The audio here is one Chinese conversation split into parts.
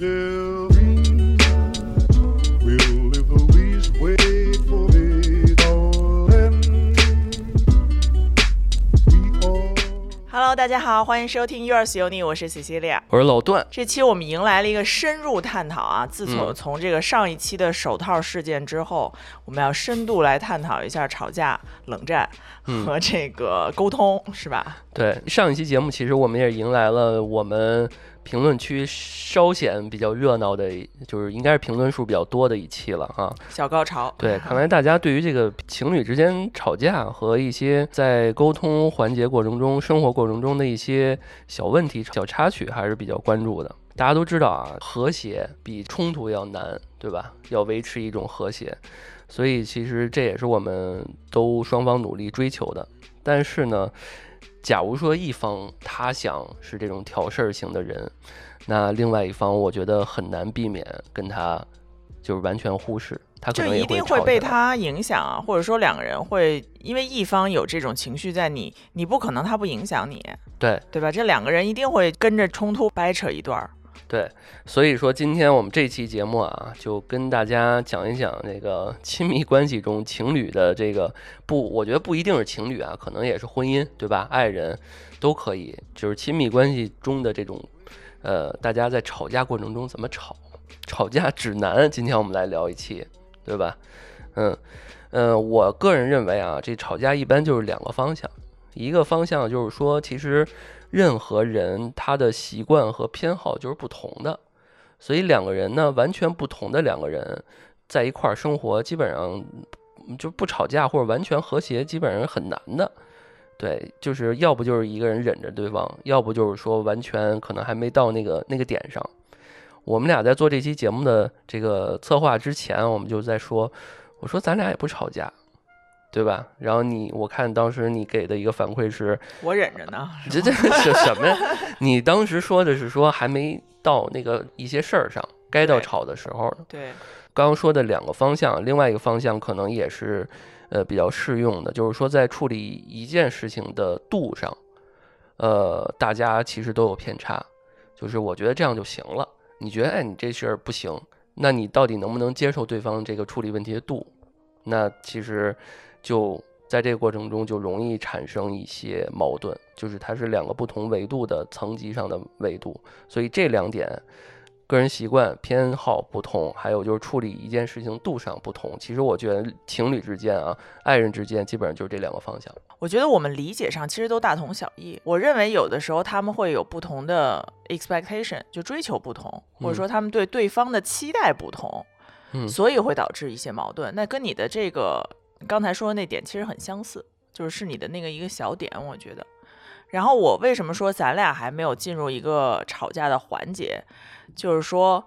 Hello，大家好，欢迎收听 Yours 有你，我是 Cecilia。我是老段，这期我们迎来了一个深入探讨啊！自从嗯从这个上一期的手套事件之后，我们要深度来探讨一下吵架、冷战嗯和这个沟通，是吧？对上一期节目，其实我们也迎来了我们评论区稍显比较热闹的，就是应该是评论数比较多的一期了哈。小高潮。对，看来大家对于这个情侣之间吵架和一些在沟通环节过程中、生活过程中的一些小问题、小插曲，还是比较关注的。大家都知道啊，和谐比冲突要难，对吧？要维持一种和谐，所以其实这也是我们都双方努力追求的。但是呢，假如说一方他想是这种挑事儿型的人，那另外一方我觉得很难避免跟他就是完全忽视，他可就一定会被他影响啊，或者说两个人会因为一方有这种情绪在你，你不可能他不影响你，对对吧？这两个人一定会跟着冲突掰扯一段儿。对，所以说今天我们这期节目啊，就跟大家讲一讲这个亲密关系中情侣的这个不，我觉得不一定是情侣啊，可能也是婚姻，对吧？爱人都可以，就是亲密关系中的这种，呃，大家在吵架过程中怎么吵，吵架指南，今天我们来聊一期，对吧？嗯，呃，我个人认为啊，这吵架一般就是两个方向，一个方向就是说，其实任何人他的习惯和偏好就是不同的，所以两个人呢，完全不同的两个人在一块儿生活，基本上就不吵架或者完全和谐，基本上是很难的。对，就是要不就是一个人忍着对方，要不就是说完全可能还没到那个那个点上。我们俩在做这期节目的这个策划之前，我们就在说，我说咱俩也不吵架，对吧？然后你，我看当时你给的一个反馈是，我忍着呢，这这 是什么呀？你当时说的是说还没到那个一些事儿上，该到吵的时候了。对，刚刚说的两个方向，另外一个方向可能也是呃比较适用的，就是说在处理一件事情的度上，呃，大家其实都有偏差。就是我觉得这样就行了，你觉得哎你这事儿不行，那你到底能不能接受对方这个处理问题的度？那其实就在这个过程中就容易产生一些矛盾，就是它是两个不同维度的层级上的维度，所以这两点。个人习惯偏好不同，还有就是处理一件事情度上不同。其实我觉得情侣之间啊，爱人之间基本上就是这两个方向。我觉得我们理解上其实都大同小异。我认为有的时候他们会有不同的 expectation，就追求不同，或者说他们对对方的期待不同，嗯所以会导致一些矛盾。那跟你的这个刚才说的那点其实很相似，就是是你的那个一个小点，我觉得。然后我为什么说咱俩还没有进入一个吵架的环节，就是说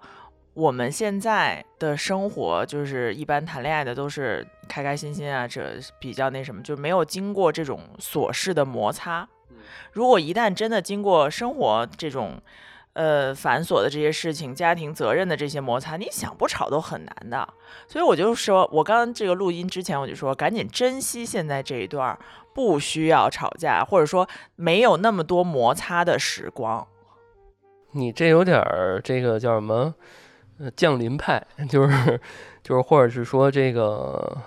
我们现在的生活，就是一般谈恋爱的都是开开心心啊，这比较那什么，就没有经过这种琐事的摩擦。如果一旦真的经过生活这种呃繁琐的这些事情、家庭责任的这些摩擦，你想不吵都很难的。所以我就说，我刚刚这个录音之前我就说，赶紧珍惜现在这一段不需要吵架，或者说没有那么多摩擦的时光。你这有点儿这个叫什么？降临派，就是就是，或者是说这个，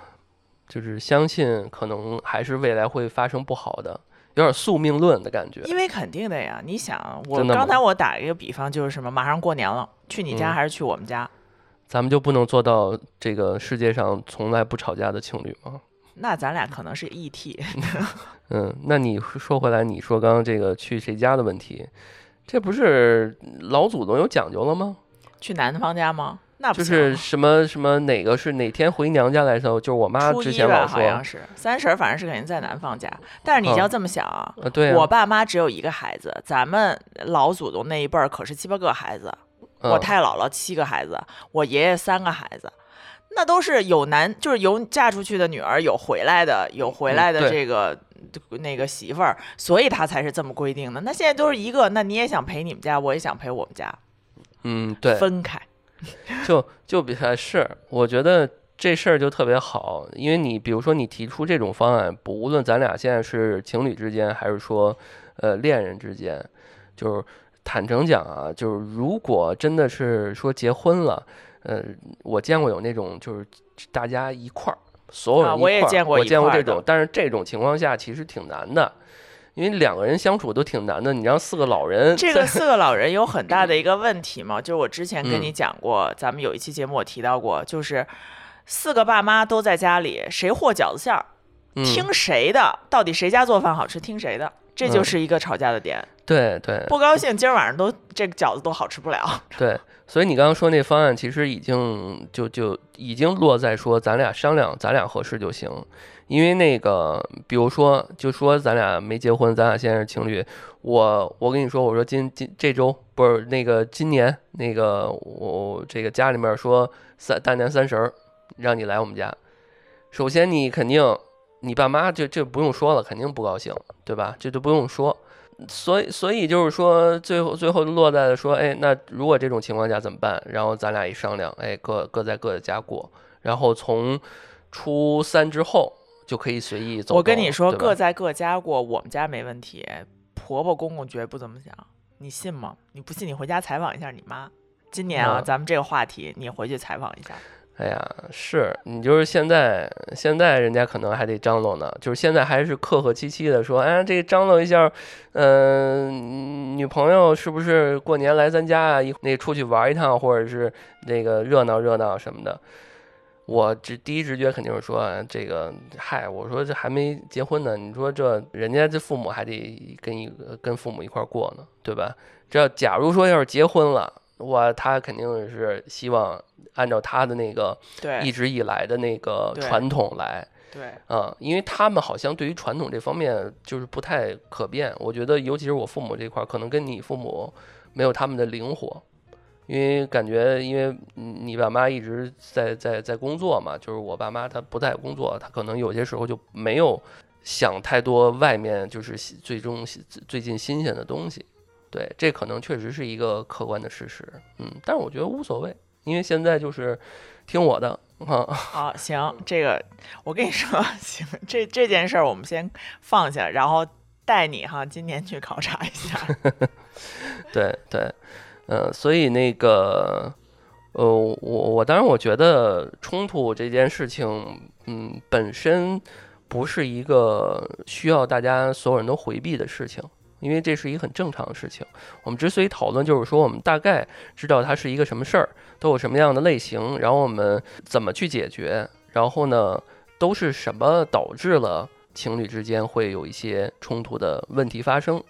就是相信可能还是未来会发生不好的，有点宿命论的感觉。因为肯定的呀，你想，我刚才我打一个比方，就是什么，马上过年了，去你家嗯还是去我们家？咱们就不能做到这个世界上从来不吵架的情侣吗？那咱俩可能是 E ET，嗯，那你说回来，你说刚刚这个去谁家的问题，这不是老祖宗有讲究了吗？去男方家吗？那不就是什么什么哪个是哪天回娘家来的时候，就是我妈之前老说，好像是三婶儿，反正是肯定在男方家。但是你嗯要这么想啊，呃，对啊，我爸妈只有一个孩子，咱们老祖宗那一辈儿可是七八个孩子，我嗯太姥姥七个孩子，我爷爷三个孩子，那都是有男，就是有嫁出去的女儿，有回来的，有回来的这个、那个媳妇儿，所以他才是这么规定的。那现在都是一个，那你也想陪你们家，我也想陪我们家，嗯，对，分开。就就比较是，我觉得这事儿就特别好，因为你比如说你提出这种方案，不无论咱俩现在是情侣之间，还是说呃恋人之间，就是坦诚讲啊，就是如果真的是说结婚了，呃，我见过有那种就是大家一块儿，所有人啊一块儿，我见过这种，但是这种情况下其实挺难的，因为两个人相处都挺难的，你让四个老人这个四个老人有很大的一个问题嘛，就是我之前跟你嗯讲过，咱们有一期节目我提到过，就是四个爸妈都在家里，谁和饺子馅儿，嗯听谁的，到底谁家做饭好吃，听谁的，这就嗯是一个吵架的点。对对不高兴，今儿晚上都这个饺子都好吃不了。对，所以你刚刚说那方案其实已经就就已经落在说咱俩商量，咱俩合适就行。因为那个，比如说，就说咱俩没结婚，咱俩现在是情侣。我我跟你说，我说今今这周不是那个今年那个我这个家里面说三大年三十儿让你来我们家，首先你肯定你爸妈这这不用说了，肯定不高兴，对吧？这就不用说。所以，所以就是说，最后最后落在了说，哎，那如果这种情况下怎么办？然后咱俩一商量，哎，各各在各的家过，然后从初三之后就可以随意走。我跟你说，各在各家过，我们家没问题，婆婆公公绝不怎么想，你信吗？你不信，你回家采访一下你妈。今年啊，嗯咱们这个话题，你回去采访一下。哎呀，是你就是现在，现在人家可能还得张罗呢，就是现在还是客客气气的说，哎，这张罗一下，嗯、女朋友是不是过年来咱家啊？一那出去玩一趟，或者是那个热闹热闹什么的。我直第一直觉肯定是说，啊这个嗨，我说这还没结婚呢，你说这人家这父母还得跟一个跟父母一块儿过呢，对吧？这要假如说要是结婚了，哇，他肯定是希望按照他的那个一直以来的那个传统来对，啊、因为他们好像对于传统这方面就是不太可变。我觉得，尤其是我父母这块儿，可能跟你父母没有他们的灵活，因为感觉，因为你爸妈一直在在在工作嘛，就是我爸妈他不在工作，他可能有些时候就没有想太多外面就是新最终最近新鲜的东西。对，这可能确实是一个客观的事实，嗯，但是我觉得无所谓，因为现在就是听我的 啊，好，行，这个我跟你说，行，这这件事儿我们先放下，然后带你哈，今年去考察一下。对 对，呃，所以那个，呃，我我当然我觉得冲突这件事情，嗯，本身不是一个需要大家所有人都回避的事情，因为这是一个很正常的事情。我们之所以讨论，就是说我们大概知道它是一个什么事儿，都有什么样的类型，然后我们怎么去解决，然后呢，都是什么导致了情侣之间会有一些冲突的问题发生。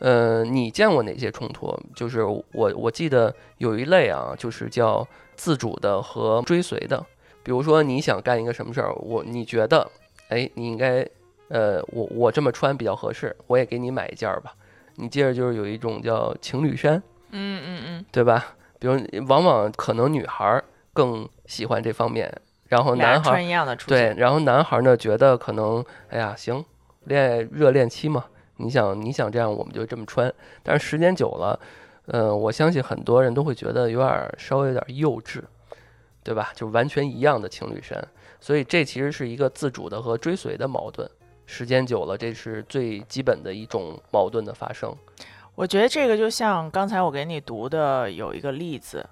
呃，你见过哪些冲突？就是我我记得有一类啊，就是叫自主的和追随的。比如说你想干一个什么事儿，我你觉得，哎，你应该，呃，我我这么穿比较合适，我也给你买一件儿吧。你接着就是有一种叫情侣衫，嗯嗯嗯，对吧？比如往往可能女孩儿更喜欢这方面，然后男孩儿穿一样的出对，然后男孩儿呢觉得可能，哎呀，行，恋爱热恋期嘛，你想你想这样，我们就这么穿。但是时间久了，呃，我相信很多人都会觉得有点儿稍微有点儿幼稚，对吧？就完全一样的情侣衫，所以这其实是一个自主的和追随的矛盾。时间久了，这是最基本的一种矛盾的发生。我觉得这个就像刚才我给你读的有一个例子，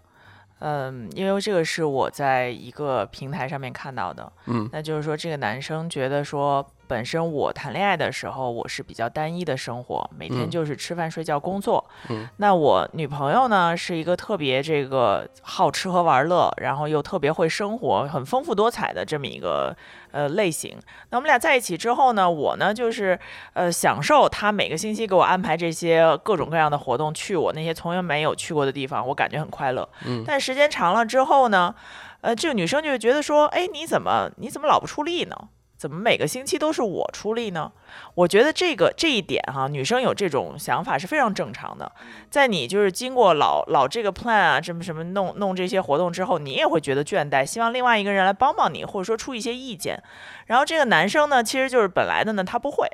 嗯，因为这个是我在一个平台上面看到的，嗯那就是说这个男生觉得说，本身我谈恋爱的时候我是比较单一的生活，每天嗯就是吃饭睡觉工作，嗯那我女朋友呢是一个特别这个好吃喝玩乐，然后又特别会生活，很丰富多彩的这么一个呃类型。那我们俩在一起之后呢，我呢就是呃享受她每个星期给我安排这些各种各样的活动，去我那些从来没有去过的地方，我感觉很快乐。嗯但时间长了之后呢，呃，这个女生就会觉得说，哎，你怎么你怎么老不出力呢？怎么每个星期都是我出力呢？我觉得这个这一点哈，女生有这种想法是非常正常的。在你就是经过老老这个 plan 啊，什么什么弄弄这些活动之后，你也会觉得倦怠，希望另外一个人来帮帮你，或者说出一些意见。然后这个男生呢，其实就是本来的呢，他不会。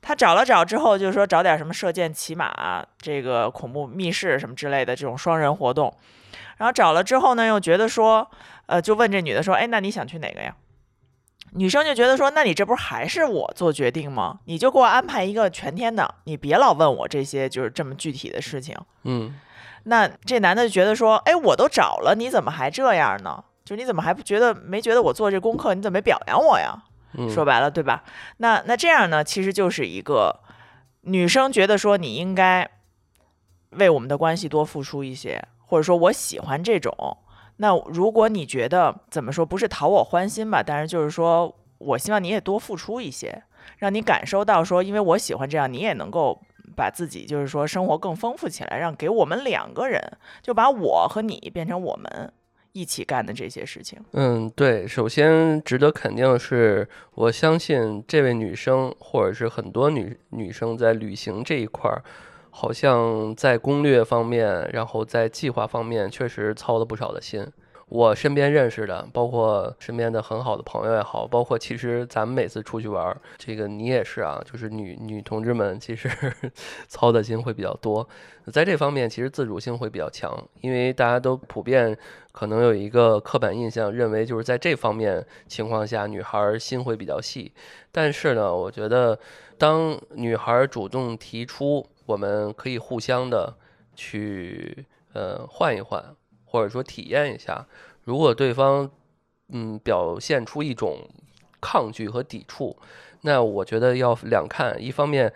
他找了找之后，就是说找点什么射箭、骑马、这个恐怖密室什么之类的这种双人活动，然后找了之后呢，又觉得说，呃，就问这女的说，哎，那你想去哪个呀？女生就觉得说，那你这不是还是我做决定吗？你就给我安排一个全天的，你别老问我这些就是这么具体的事情。嗯那这男的就觉得说，哎，我都找了，你怎么还这样呢？就你怎么还不觉得没觉得我做这功课，你怎么没表扬我呀？嗯，说白了，对吧？那那这样呢，其实就是一个女生觉得说你应该为我们的关系多付出一些，或者说我喜欢这种。那如果你觉得怎么说不是讨我欢心吧，但是就是说我希望你也多付出一些，让你感受到说，因为我喜欢这样，你也能够把自己就是说生活更丰富起来，让给我们两个人就把我和你变成我们一起干的这些事情。嗯，对，首先值得肯定的是，我相信这位女生或者是很多女女生在旅行这一块儿，好像在攻略方面，然后在计划方面确实操了不少的心。我身边认识的，包括身边的很好的朋友也好，包括其实咱们每次出去玩儿，这个你也是啊，就是女女同志们其实 操的心会比较多，在这方面其实自主性会比较强，因为大家都普遍可能有一个刻板印象，认为就是在这方面情况下，女孩儿心会比较细。但是呢，我觉得当女孩主动提出，我们可以互相的去呃换一换，或者说体验一下，如果对方嗯表现出一种抗拒和抵触，那我觉得要两看，一方面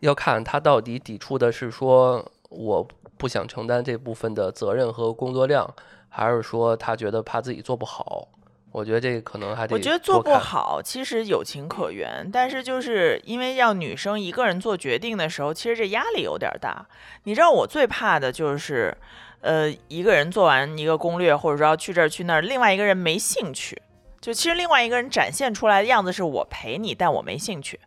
要看他到底抵触的是说我不想承担这部分的责任和工作量，还是说他觉得怕自己做不好。我觉得这个可能还得我觉得做，不好其实有情可原，但是就是因为让女生一个人做决定的时候，其实这压力有点儿大。你知道我最怕的就是，呃，一个人做完一个攻略，或者说要去这儿去那儿，另外一个人没兴趣。就其实另外一个人展现出来的样子是我陪你，但我没兴趣。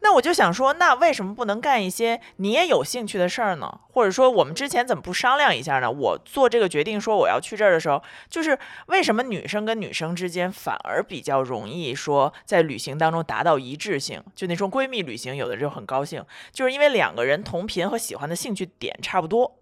那我就想说，那为什么不能干一些你也有兴趣的事儿呢？或者说我们之前怎么不商量一下呢？我做这个决定说我要去这儿的时候，就是为什么女生跟女生之间反而比较容易说在旅行当中达到一致性？就那种闺蜜旅行，有的就很高兴，就是因为两个人同频和喜欢的兴趣点差不多。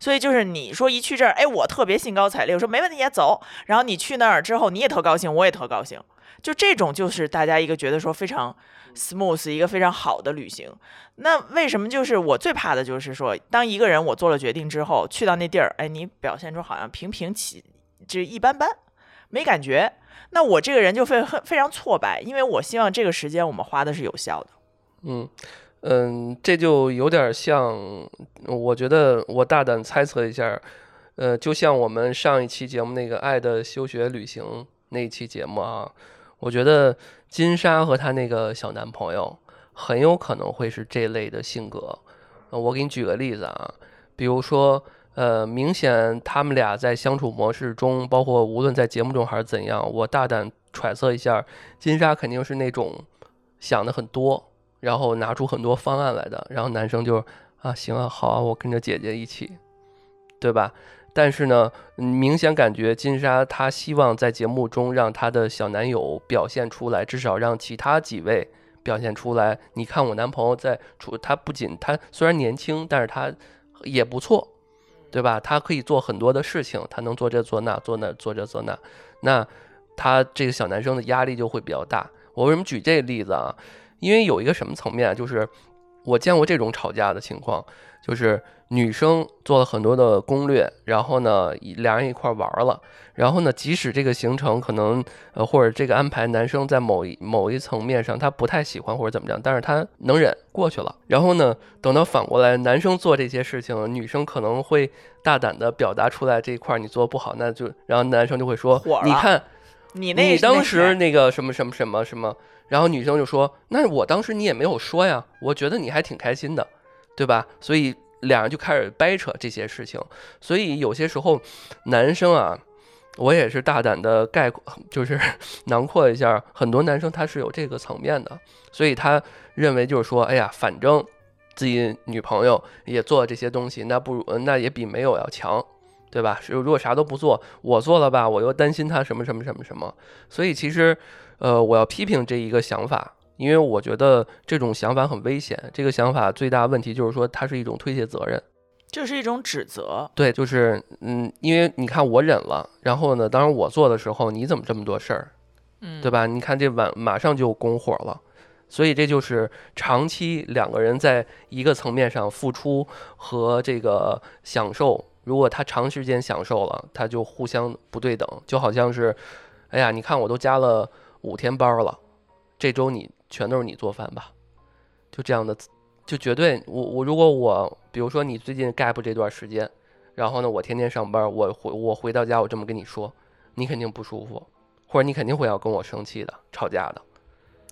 所以就是你说一去这儿，哎，我特别兴高采烈，我说没问题，也走。然后你去那儿之后，你也特高兴，我也特高兴。就这种就是大家一个觉得说非常 smooth，一个非常好的旅行。那为什么就是我最怕的就是说，当一个人我做了决定之后，去到那地儿，哎，你表现出好像平平起，这一般般，没感觉。那我这个人就非很非常挫败，因为我希望这个时间我们花的是有效的。嗯嗯，这就有点像，我觉得我大胆猜测一下，呃，就像我们上一期节目那个《爱的休学旅行》那一期节目啊，我觉得金莎和她那个小男朋友很有可能会是这类的性格。我给你举个例子啊，比如说，呃，明显他们俩在相处模式中，包括无论在节目中还是怎样，我大胆揣测一下，金莎肯定是那种想的很多。然后拿出很多方案来的，然后男生就啊行啊好啊，我跟着姐姐一起，对吧？但是呢，明显感觉金莎她希望在节目中让她的小男友表现出来，至少让其他几位表现出来。你看我男朋友在处，他不仅他虽然年轻，但是他也不错，对吧？他可以做很多的事情，他能做这做那，做那做这做那，那他这个小男生的压力就会比较大。我为什么举这个例子啊？因为有一个什么层面啊，就是我见过这种吵架的情况，就是女生做了很多的攻略，然后呢，一两人一块儿玩儿了，然后呢，即使这个行程可能呃或者这个安排，男生在某一某一层面上他不太喜欢或者怎么样，但是他能忍过去了。然后呢，等到反过来男生做这些事情，女生可能会大胆的表达出来这一块儿你做得不好，那就然后男生就会说你看。你那你当时那个什么什么什么什么，然后女生就说：“那我当时你也没有说呀，我觉得你还挺开心的，对吧？”所以两人就开始掰扯这些事情。所以有些时候，男生啊，我也是大胆的概括，就是 囊括一下，很多男生他是有这个层面的，所以他认为就是说，哎呀，反正自己女朋友也做这些东西，那不如那也比没有要强。对吧？是如果啥都不做，我做了吧，我又担心他什么什么什么什么，所以其实，呃，我要批评这一个想法，因为我觉得这种想法很危险。这个想法最大问题就是说，它是一种推卸责任。这是一种指责。对，就是嗯，因为你看我忍了，然后呢，当然我做的时候，你怎么这么多事儿，嗯，对吧？你看这晚马上就拱火了，所以这就是长期两个人在一个层面上付出和这个享受。如果他长时间享受了，他就互相不对等，就好像是，哎呀，你看我都加了五天班了，这周你全都是你做饭吧，就这样的，就绝对我我如果我比如说你最近 gap 这段时间，然后呢我天天上班，我回我回到家我这么跟你说，你肯定不舒服，或者你肯定会要跟我生气的，吵架的。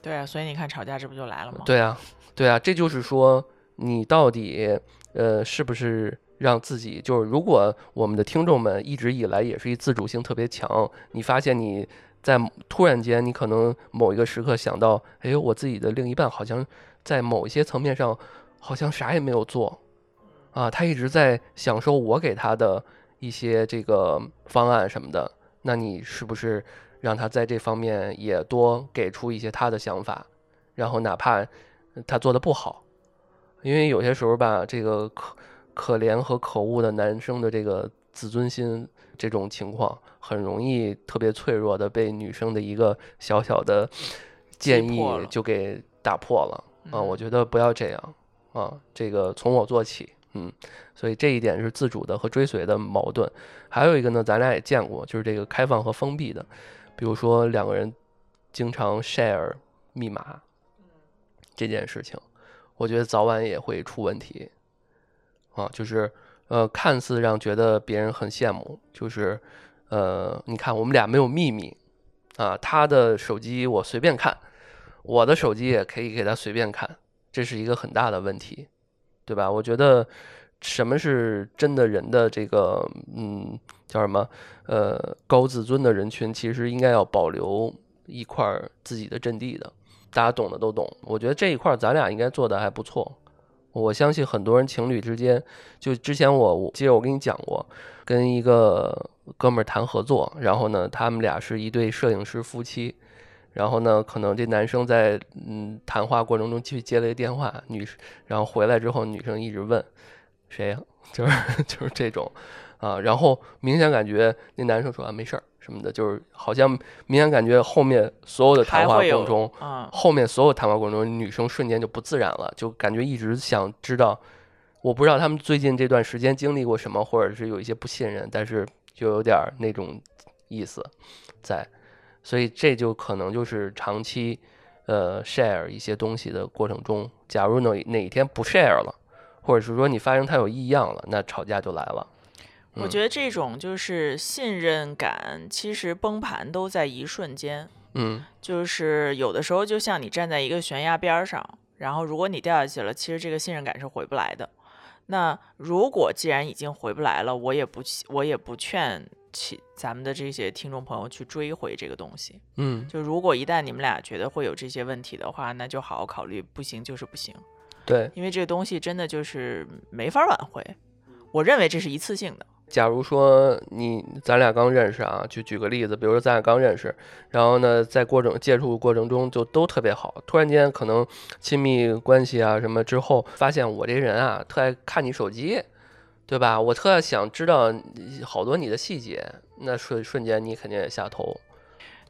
对啊，所以你看吵架这不就来了吗？对啊，对啊，这就是说你到底呃是不是让自己就是，如果我们的听众们一直以来也是一自主性特别强，你发现你在突然间你可能某一个时刻想到，哎，我自己的另一半好像在某一些层面上好像啥也没有做啊，他一直在享受我给他的一些这个方案什么的，那你是不是？让他在这方面也多给出一些他的想法，然后哪怕他做的不好，因为有些时候吧，这个可可怜和可恶的男生的这个自尊心这种情况，很容易特别脆弱的被女生的一个小小的建议就给打破了啊！我觉得不要这样啊，这个从我做起，嗯，所以这一点是自主的和追随的矛盾。还有一个呢，咱俩也见过，就是这个开放和封闭的。比如说两个人经常 share 密码这件事情，我觉得早晚也会出问题啊。就是呃，看似让觉得别人很羡慕，就是呃，你看我们俩没有秘密啊，他的手机我随便看，我的手机也可以给他随便看，这是一个很大的问题，对吧？我觉得什么是真的人的这个嗯。叫什么？呃，高自尊的人群其实应该要保留一块自己的阵地的，大家懂的都懂。我觉得这一块咱俩应该做的还不错。我相信很多人情侣之间，就之前我我记得我跟你讲过，跟一个哥们儿谈合作，然后呢，他们俩是一对摄影师夫妻，然后呢，可能这男生在嗯谈话过程中去接了一个电话，女，然后回来之后，女生一直问谁呀？就是就是这种。啊，然后明显感觉那男生说啊没事儿什么的，就是好像明显感觉后面所有的谈话过程中，后面所有谈话过程中，女生瞬间就不自然了，就感觉一直想知道，我不知道他们最近这段时间经历过什么，或者是有一些不信任，但是就有点那种意思在，所以这就可能就是长期呃 share 一些东西的过程中，假如哪哪一天不 share 了，或者是说你发现他有异样了，那吵架就来了。我觉得这种就是信任感，其实崩盘都在一瞬间。嗯，就是有的时候，就像你站在一个悬崖边上，然后如果你掉下去了，其实这个信任感是回不来的。那如果既然已经回不来了，我也不我也不劝其咱们的这些听众朋友去追回这个东西。嗯，就如果一旦你们俩觉得会有这些问题的话，那就好好考虑，不行就是不行。对，因为这个东西真的就是没法挽回。我认为这是一次性的。假如说你咱俩刚认识啊，就举个例子，比如说咱俩刚认识，然后呢，在过程接触过程中就都特别好，突然间可能亲密关系啊什么之后，发现我这人啊特爱看你手机，对吧？我特想知道好多你的细节，那瞬瞬间你肯定也下头。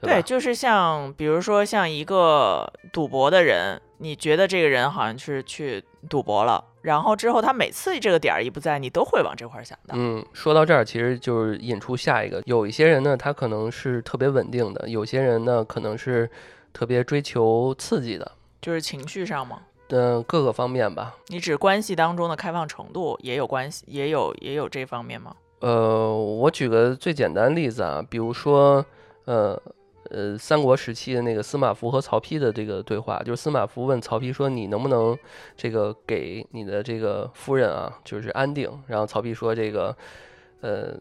对，就是像比如说像一个赌博的人，你觉得这个人好像是去赌博了，然后之后他每次这个点儿一不在，你都会往这块想的。嗯，说到这儿，其实就是引出下一个，有一些人呢，他可能是特别稳定的，有些人呢，可能是特别追求刺激的，就是情绪上吗？嗯，各个方面吧。你指关系当中的开放程度也有关系，也有也有这方面吗？呃，我举个最简单例子啊，比如说，呃。呃，三国时期的那个司马孚和曹丕的这个对话，就是司马孚问曹丕说：“你能不能这个给你的这个夫人啊，就是安定？”然后曹丕说：“这个，呃，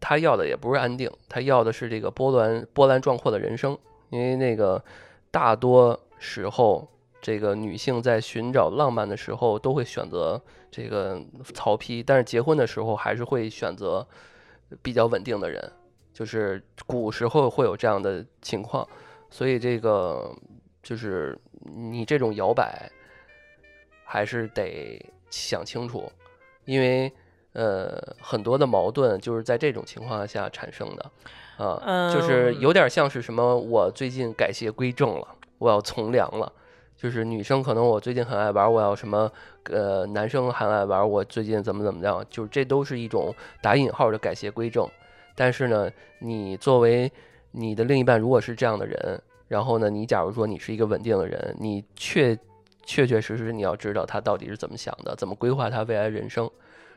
他要的也不是安定，他要的是这个波澜波澜壮阔的人生。因为那个大多时候，这个女性在寻找浪漫的时候，都会选择这个曹丕，但是结婚的时候还是会选择比较稳定的人。”就是古时候会有这样的情况，所以这个就是你这种摇摆，还是得想清楚，因为呃，很多的矛盾就是在这种情况下产生的，啊，就是嗯有点像是什么，我最近改邪归正了，我要从良了。就是女生可能我最近很爱玩，我要什么，呃，男生很爱玩，我最近怎么怎么样，就是这都是一种打引号的改邪归正。但是呢，你作为你的另一半如果是这样的人，然后呢，你假如说你是一个稳定的人，你确确确实实你要知道他到底是怎么想的，怎么规划他未来人生。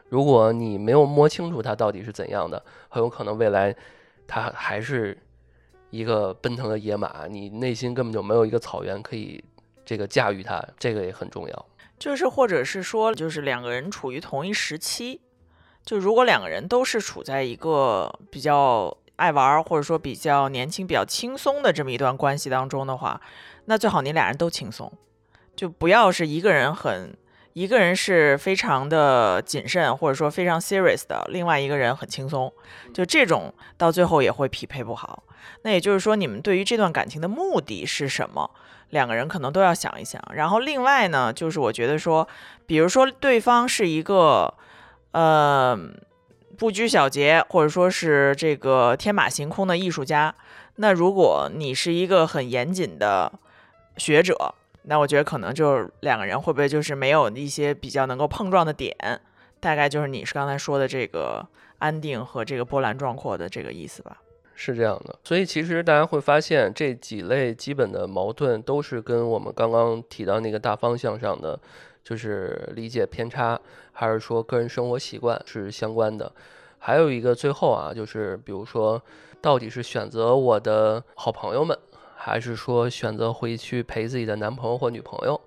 如果你没有摸清楚他到底是怎样的，很有可能未来他还是一个奔腾的野马，你内心根本就没有一个草原可以这个驾驭他，这个也很重要。就是或者是说，就是两个人处于同一时期，就如果两个人都是处在一个比较爱玩儿，或者说比较年轻、比较轻松的这么一段关系当中的话，那最好你俩人都轻松，就不要是一个人很。一个人是非常的谨慎，或者说非常 serious 的，另外一个人很轻松，就这种到最后也会匹配不好。那也就是说，你们对于这段感情的目的是什么？两个人可能都要想一想。然后另外呢，就是我觉得说，比如说对方是一个呃不拘小节，或者说是这个天马行空的艺术家，那如果你是一个很严谨的学者，那我觉得可能就是两个人会不会就是没有一些比较能够碰撞的点？大概就是你是刚才说的这个安定和这个波澜壮阔的这个意思吧。是这样的，所以其实大家会发现这几类基本的矛盾都是跟我们刚刚提到那个大方向上的，就是理解偏差，还是说个人生活习惯是相关的。还有一个最后啊，就是比如说，到底是选择我的好朋友们，还是说选择回去陪自己的男朋友或女朋友？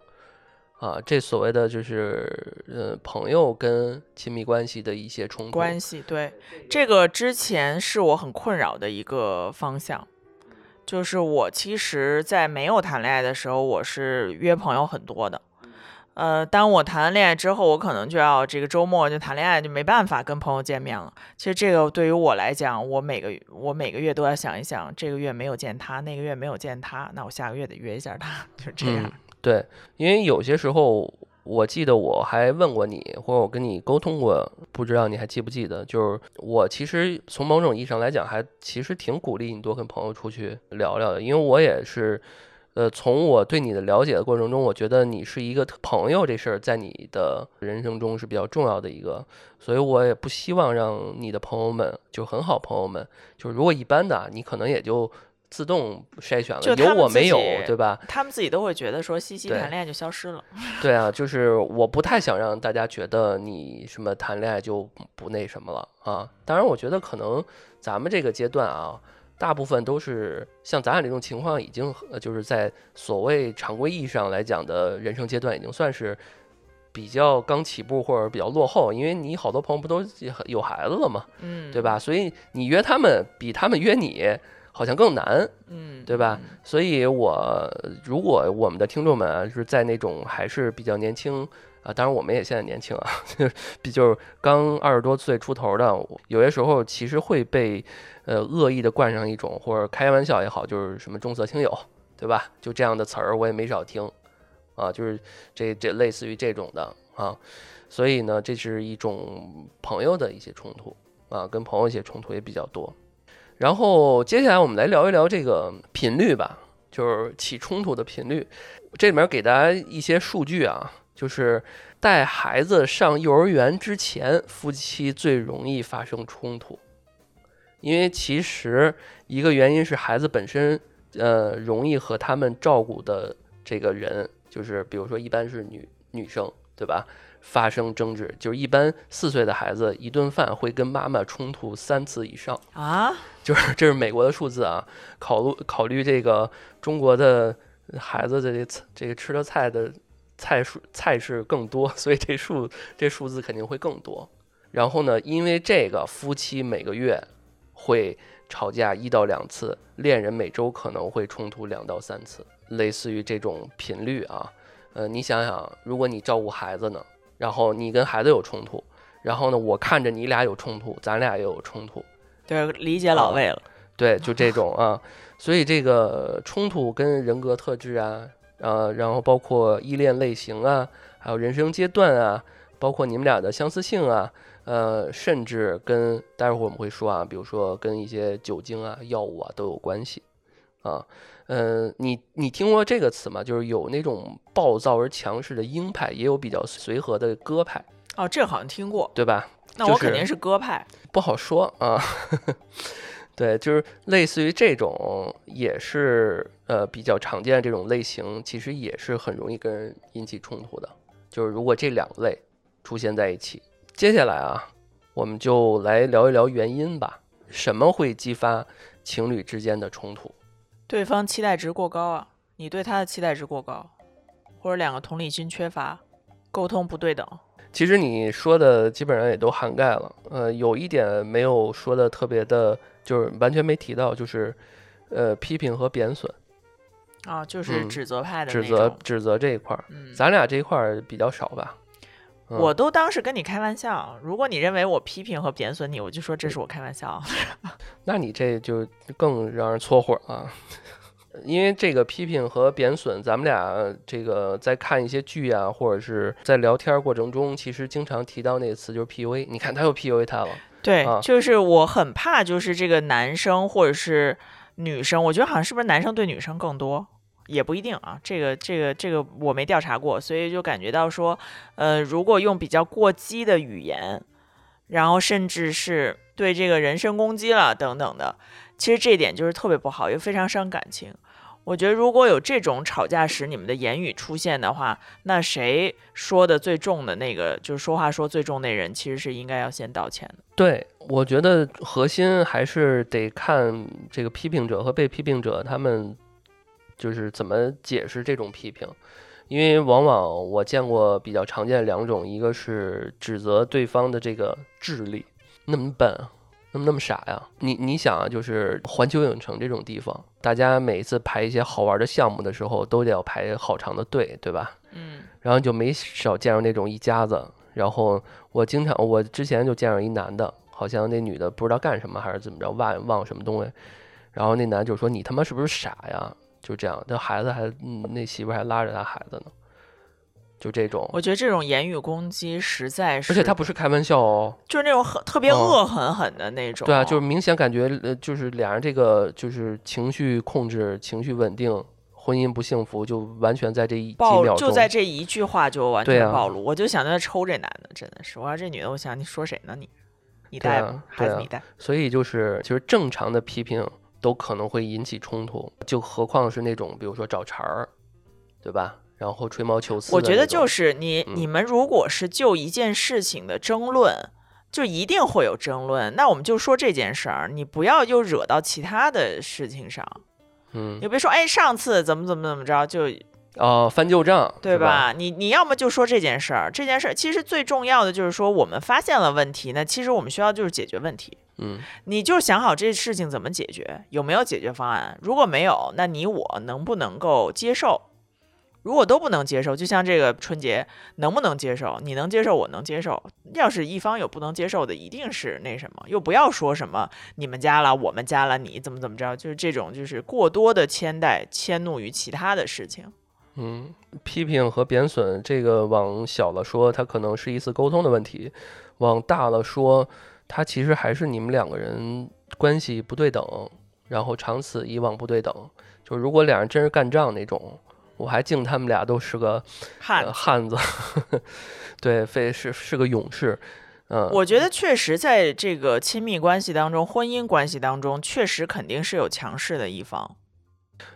啊，这所谓的就是呃朋友跟亲密关系的一些冲突。关系对这个之前是我很困扰的一个方向，就是我其实，在没有谈恋爱的时候，我是约朋友很多的。呃，当我谈了恋爱之后，我可能就要这个周末就谈恋爱，就没办法跟朋友见面了。其实这个对于我来讲，我每个我每个月都要想一想，这个月没有见他，那个月没有见他，那我下个月得约一下他，就这样。对，因为有些时候，我记得我还问过你，或者我跟你沟通过，不知道你还记不记得？就是我其实从某种意义上来讲，还其实挺鼓励你多跟朋友出去聊聊的，因为我也是，呃，从我对你的了解的过程中，我觉得你是一个朋友这事儿在你的人生中是比较重要的一个，所以我也不希望让你的朋友们，就很好朋友们，就是如果一般的啊，你可能也就。自动筛选了，有我没有，对吧？他们自己都会觉得说，西西谈恋爱就消失了。对啊，就是我不太想让大家觉得你什么谈恋爱就不那什么了啊。当然，我觉得可能咱们这个阶段啊，大部分都是像咱俩这种情况，已经呃就是在所谓常规意义上来讲的人生阶段，已经算是比较刚起步或者比较落后。因为你好多朋友不都有孩子了嘛，嗯，对？吧？所以你约他们比他们约你好像更难。嗯，对吧？所以我如果我们的听众们啊是在那种还是比较年轻啊，当然我们也现在年轻啊，比就是刚二十多岁出头的，有些时候其实会被呃恶意的冠上一种或者开玩笑也好，就是什么重色轻友，对吧？就这样的词儿我也没少听啊，就是这这类似于这种的啊，所以呢，这是一种朋友的一些冲突啊，跟朋友一些冲突也比较多。然后接下来我们来聊一聊这个频率吧，就是起冲突的频率。这里面给大家一些数据啊，就是带孩子上幼儿园之前，夫妻最容易发生冲突，因为其实一个原因是孩子本身，呃，容易和他们照顾的这个人，就是比如说一般是女女生，对吧？发生争执，就是一般四岁的孩子一顿饭会跟妈妈冲突三次以上。啊，就是这是美国的数字啊，考虑考虑这个中国的孩子的这菜这个吃的菜的菜数菜式更多，所以这数这数字肯定会更多。然后呢，因为这个夫妻每个月会吵架一到两次，恋人每周可能会冲突两到三次，类似于这种频率啊。呃，你想想，如果你照顾孩子呢，然后你跟孩子有冲突，然后呢，我看着你俩有冲突，咱俩也有冲突，对，理解老魏了。对，就这种啊，所以这个冲突跟人格特质啊，呃，然后包括依恋类型啊，还有人生阶段啊，包括你们俩的相似性啊，呃，甚至跟待会儿我们会说啊，比如说跟一些酒精啊、药物啊都有关系啊。呃，你你听过这个词吗？就是有那种暴躁而强势的鹰派，也有比较随和的鸽派，哦，这好像听过，对吧？那我肯定是鸽派。不好说啊。对，就是类似于这种，也是呃比较常见的这种类型，其实也是很容易跟人引起冲突的。就是如果这两类出现在一起，接下来啊，我们就来聊一聊原因吧。什么会激发情侣之间的冲突？对方期待值过高啊，你对他的期待值过高，或者两个同理心缺乏，沟通不对等。其实你说的基本上也都涵盖了，呃，有一点没有说的特别的，就是完全没提到，就是呃批评和贬损，啊，就是嗯指责派的指。责指责这一块儿，嗯，咱俩这一块儿比较少吧？嗯我都当是跟你开玩笑。如果你认为我批评和贬损你，我就说这是我开玩笑。那你这就更让人搓火了。因为这个批评和贬损，咱们俩这个在看一些剧啊，或者是在聊天过程中，其实经常提到那个词就是 PUA。你看他又 PUA 他了，对，啊就是我很怕，就是这个男生或者是女生，我觉得好像是不是男生对女生更多，也不一定啊。这个这个这个我没调查过，所以就感觉到说，呃，如果用比较过激的语言，然后甚至是对这个人身攻击了等等的，其实这一点就是特别不好，也非常伤感情。我觉得如果有这种吵架时你们的言语出现的话，那谁说的最重的那个，就是说话说最重那人，其实是应该要先道歉的。对，我觉得核心还是得看这个批评者和被批评者他们就是怎么解释这种批评，因为往往我见过比较常见两种，一个是指责对方的这个智力那么笨，那么那么傻呀。你你想啊，就是环球影城这种地方，大家每次排一些好玩的项目的时候，都得要排好长的队，对吧？嗯。然后就没少见着那种一家子。然后我经常，我之前就见着一男的，好像那女的不知道干什么还是怎么着，忘忘什么东西。然后那男就说：“你他妈是不是傻呀？”就这样，那孩子还，嗯，那媳妇还拉着他孩子呢，就这种。我觉得这种言语攻击实在是，而且他不是开玩笑哦，就是那种很特别哦恶狠狠的那种。对啊，就是明显感觉，呃，就是俩人这个就是情绪控制、情绪稳定，婚姻不幸福，就完全在这一几暴秒钟，就在这一句话就完全暴露。我就想在那抽这男的，真的是。我要这女的，我想你说谁呢你？你带吗，孩子你带。所以就是，其实正常的批评都可能会引起冲突，就何况是那种比如说找茬儿，对吧？然后吹毛求疵。我觉得就是你嗯你们如果是就一件事情的争论，就一定会有争论。那我们就说这件事儿，你不要又惹到其他的事情上。嗯你别说，哎，上次怎么怎么怎么着，就哦，翻旧账？对吧？你你要么就说这件事儿，这件事儿其实最重要的就是说，我们发现了问题，那其实我们需要就是解决问题。嗯，你就想好这事情怎么解决，有没有解决方案？如果没有，那你我能不能够接受？如果都不能接受，就像这个春节能不能接受？你能接受，我能接受。要是一方有不能接受的，一定是那什么，又不要说什么你们家了，我们家了，你怎么怎么着，就是这种就是过多的牵带迁怒于其他的事情。嗯，批评和贬损，这个往小了说，它可能是一次沟通的问题；往大了说，它其实还是你们两个人关系不对等，然后长此以往不对等。就如果俩人真是干仗那种，我还敬他们俩都是个汉呃、汉子，对，非是是个勇士。嗯，我觉得确实在这个亲密关系当中、婚姻关系当中，确实肯定是有强势的一方。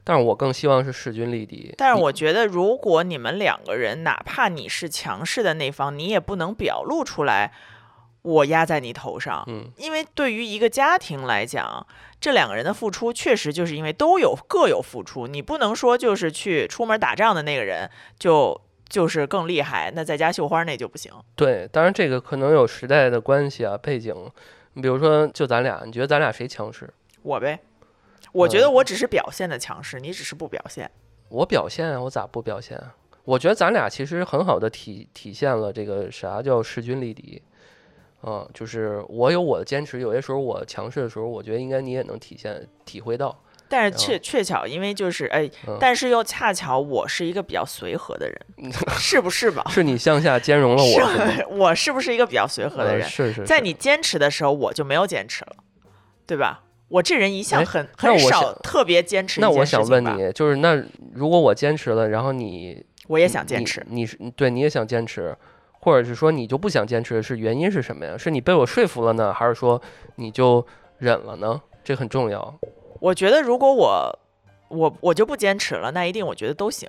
但是我更希望是势均力敌。但是我觉得，如果你们两个人，哪怕你是强势的那方，你也不能表露出来，我压在你头上。嗯，因为对于一个家庭来讲，这两个人的付出确实就是因为都有各有付出，你不能说就是去出门打仗的那个人就就是更厉害，那在家绣花那就不行。对，当然这个可能有时代的关系啊，背景。你比如说，就咱俩，你觉得咱俩谁强势？我呗，我觉得嗯我只是表现的强势，你只是不表现。我表现啊，我咋不表现啊？我觉得咱俩其实很好的体体现了这个啥叫势均力敌。嗯，就是我有我的坚持，有些时候我强势的时候，我觉得应该你也能体现体会到。但是确确巧，因为就是哎，嗯但是又恰巧我是一个比较随和的人，是不是吧？是你向下兼容了我，是，我是不是一个比较随和的呃人？是是，是在你坚持的时候，我就没有坚持了，对吧？我这人一向哎很很少特别坚持那我想问你，就是那如果我坚持了，然后你我也想坚持。你是对你也想坚持，或者是说你就不想坚持，是原因是什么呀？是你被我说服了呢，还是说你就忍了呢？这很重要。我觉得如果我我我就不坚持了，那一定我觉得都行。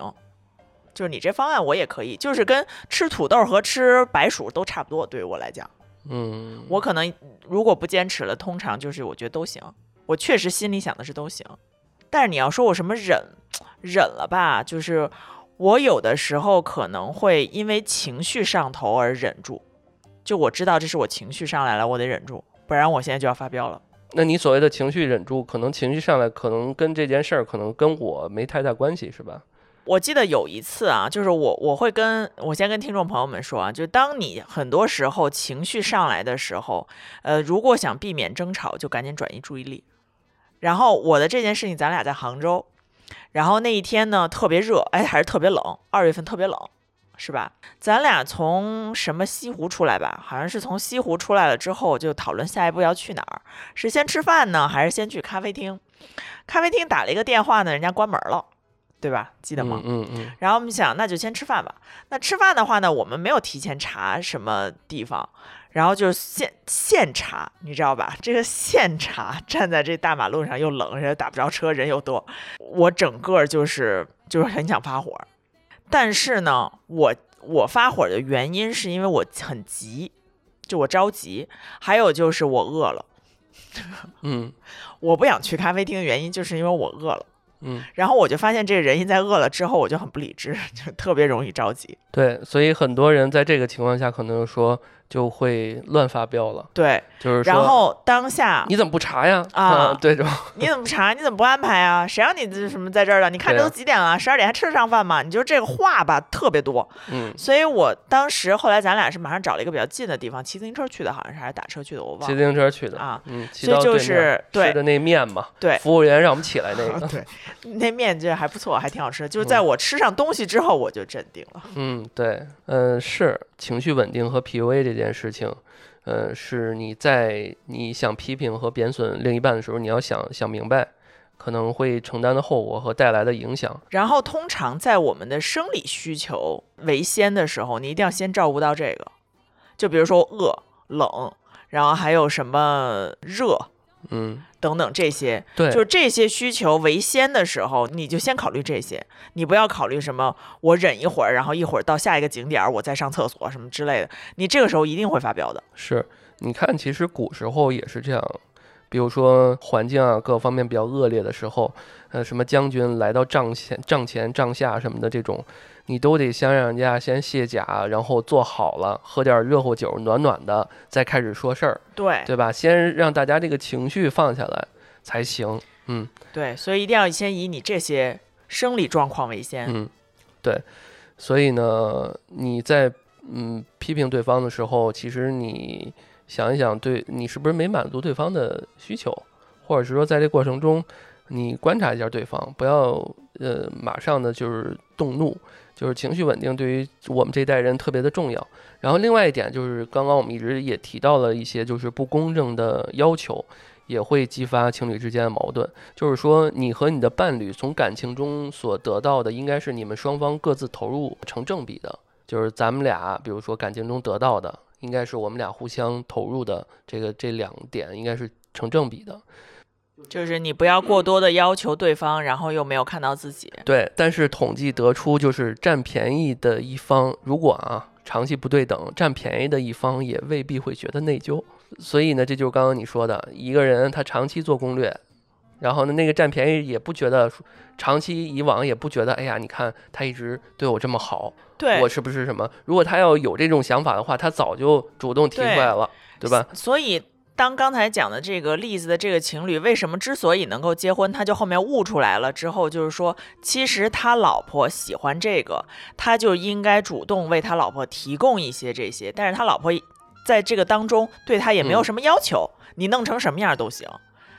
就是你这方案我也可以，就是跟吃土豆和吃白薯都差不多，对于我来讲，嗯，我可能如果不坚持了，通常就是我觉得都行。我确实心里想的是都行，但是你要说我什么忍忍了吧，就是我有的时候可能会因为情绪上头而忍住，就我知道这是我情绪上来了，我得忍住，不然我现在就要发飙了。那你所谓的情绪忍住，可能情绪上来，可能跟这件事儿可能跟我没太大关系，是吧？我记得有一次啊，就是我我会跟我先跟听众朋友们说啊，就当你很多时候情绪上来的时候，呃，如果想避免争吵，就赶紧转移注意力。然后我的这件事情，咱俩在杭州，然后那一天呢特别热，哎，还是特别冷，二月份特别冷，是吧？咱俩从什么西湖出来吧，好像是从西湖出来了之后，就讨论下一步要去哪儿，是先吃饭呢，还是先去咖啡厅？咖啡厅打了一个电话呢，人家关门了，对吧？记得吗？嗯嗯嗯，然后我们想，那就先吃饭吧。那吃饭的话呢，我们没有提前查什么地方，然后就是现现查，你知道吧？这个现查，站在这大马路上又冷，人打不着车，人又多，我整个就是就是很想发火。但是呢，我我发火的原因是因为我很急，就我着急，还有就是我饿了。嗯 我不想去咖啡厅的原因就是因为我饿了。嗯，然后我就发现这个人一在饿了之后，我就很不理智，就特别容易着急。对，所以很多人在这个情况下，可能说就会乱发飙了，对，就是说，然后当下你怎么不查呀？啊嗯这种，你怎么不查？你怎么不安排啊？谁让你这什么在这儿了？你看这都几点了？十二点还吃得上饭吗？你就这个话吧，特别多。嗯，所以我当时后来咱俩是马上找了一个比较近的地方，骑自行车去的，好像是还是打车去的，我忘了。骑自行车去的啊，嗯，骑所以就是对吃的那面嘛，对服务员让我们起来那 个，对，那面这还不错，还挺好吃。就是在我吃上东西之后，我就镇定了。嗯，对，嗯，是情绪稳定和 PUA 这件件事情，呃，是你在你想批评和贬损另一半的时候，你要想想明白，可能会承担的后果和带来的影响。然后通常在我们的生理需求为先的时候，你一定要先照顾到这个。就比如说饿、冷，然后还有什么热嗯，等等这些，对，就是这些需求为先的时候，你就先考虑这些，你不要考虑什么我忍一会儿，然后一会儿到下一个景点儿我再上厕所什么之类的，你这个时候一定会发飙的。是，你看，其实古时候也是这样，比如说环境啊各方面比较恶劣的时候，呃，什么将军来到帐前、帐前、帐下什么的这种，你都得先让人家先卸甲，然后做好了，喝点热乎酒，暖暖的，再开始说事儿，对对吧？先让大家这个情绪放下来才行。嗯对，所以一定要先以你这些生理状况为先。嗯，对。所以呢，你在嗯批评对方的时候，其实你想一想，对你是不是没满足对方的需求，或者是说在这过程中，你观察一下对方，不要呃马上的就是动怒，就是情绪稳定对于我们这代人特别的重要。然后另外一点就是，刚刚我们一直也提到了一些就是不公正的要求。也会激发情侣之间的矛盾，就是说，你和你的伴侣从感情中所得到的，应该是你们双方各自投入成正比的。就是咱们俩，比如说感情中得到的，应该是我们俩互相投入的这个这两点，应该是成正比的。就是你不要过多的要求对方，然后又没有看到自己。对，但是统计得出，就是占便宜的一方，如果啊长期不对等，占便宜的一方也未必会觉得内疚。所以呢，这就是刚刚你说的，一个人他长期做攻略，然后呢，那个占便宜也不觉得，长期以往也不觉得，哎呀，你看他一直对我这么好，对我，是不是什么？如果他要有这种想法的话，他早就主动提出来了，对吧？所以，当刚才讲的这个例子的这个情侣，为什么之所以能够结婚，他就后面悟出来了之后，就是说，其实他老婆喜欢这个，他就应该主动为他老婆提供一些这些，但是他老婆在这个当中对他也没有嗯什么要求，你弄成什么样都行。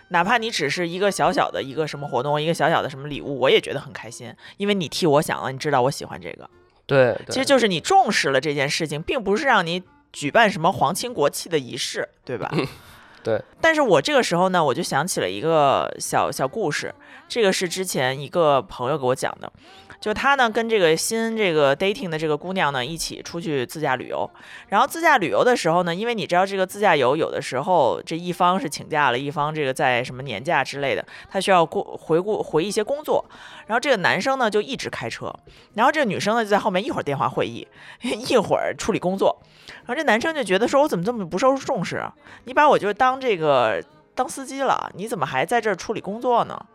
哪怕你只是一个小小的一个什么活动，一个小小的什么礼物，我也觉得很开心，因为你替我想了，你知道我喜欢这个。对，其实就是你重视了这件事情，并不是让你举办什么皇亲国戚的仪式，对吧？对。但是我这个时候呢，我就想起了一个小小故事，这个是之前一个朋友给我讲的。就他呢，跟这个新这个 dating 的这个姑娘呢，一起出去自驾旅游。然后自驾旅游的时候呢，因为你知道这个自驾游有的时候这一方是请假了，一方这个在什么年假之类的，他需要过回顾回一些工作。然后这个男生呢就一直开车，然后这个女生呢就在后面一会儿电话会议，一会儿处理工作。然后这男生就觉得说，我怎么这么不受重视啊？你把我就当这个当司机了，你怎么还在这儿处理工作呢？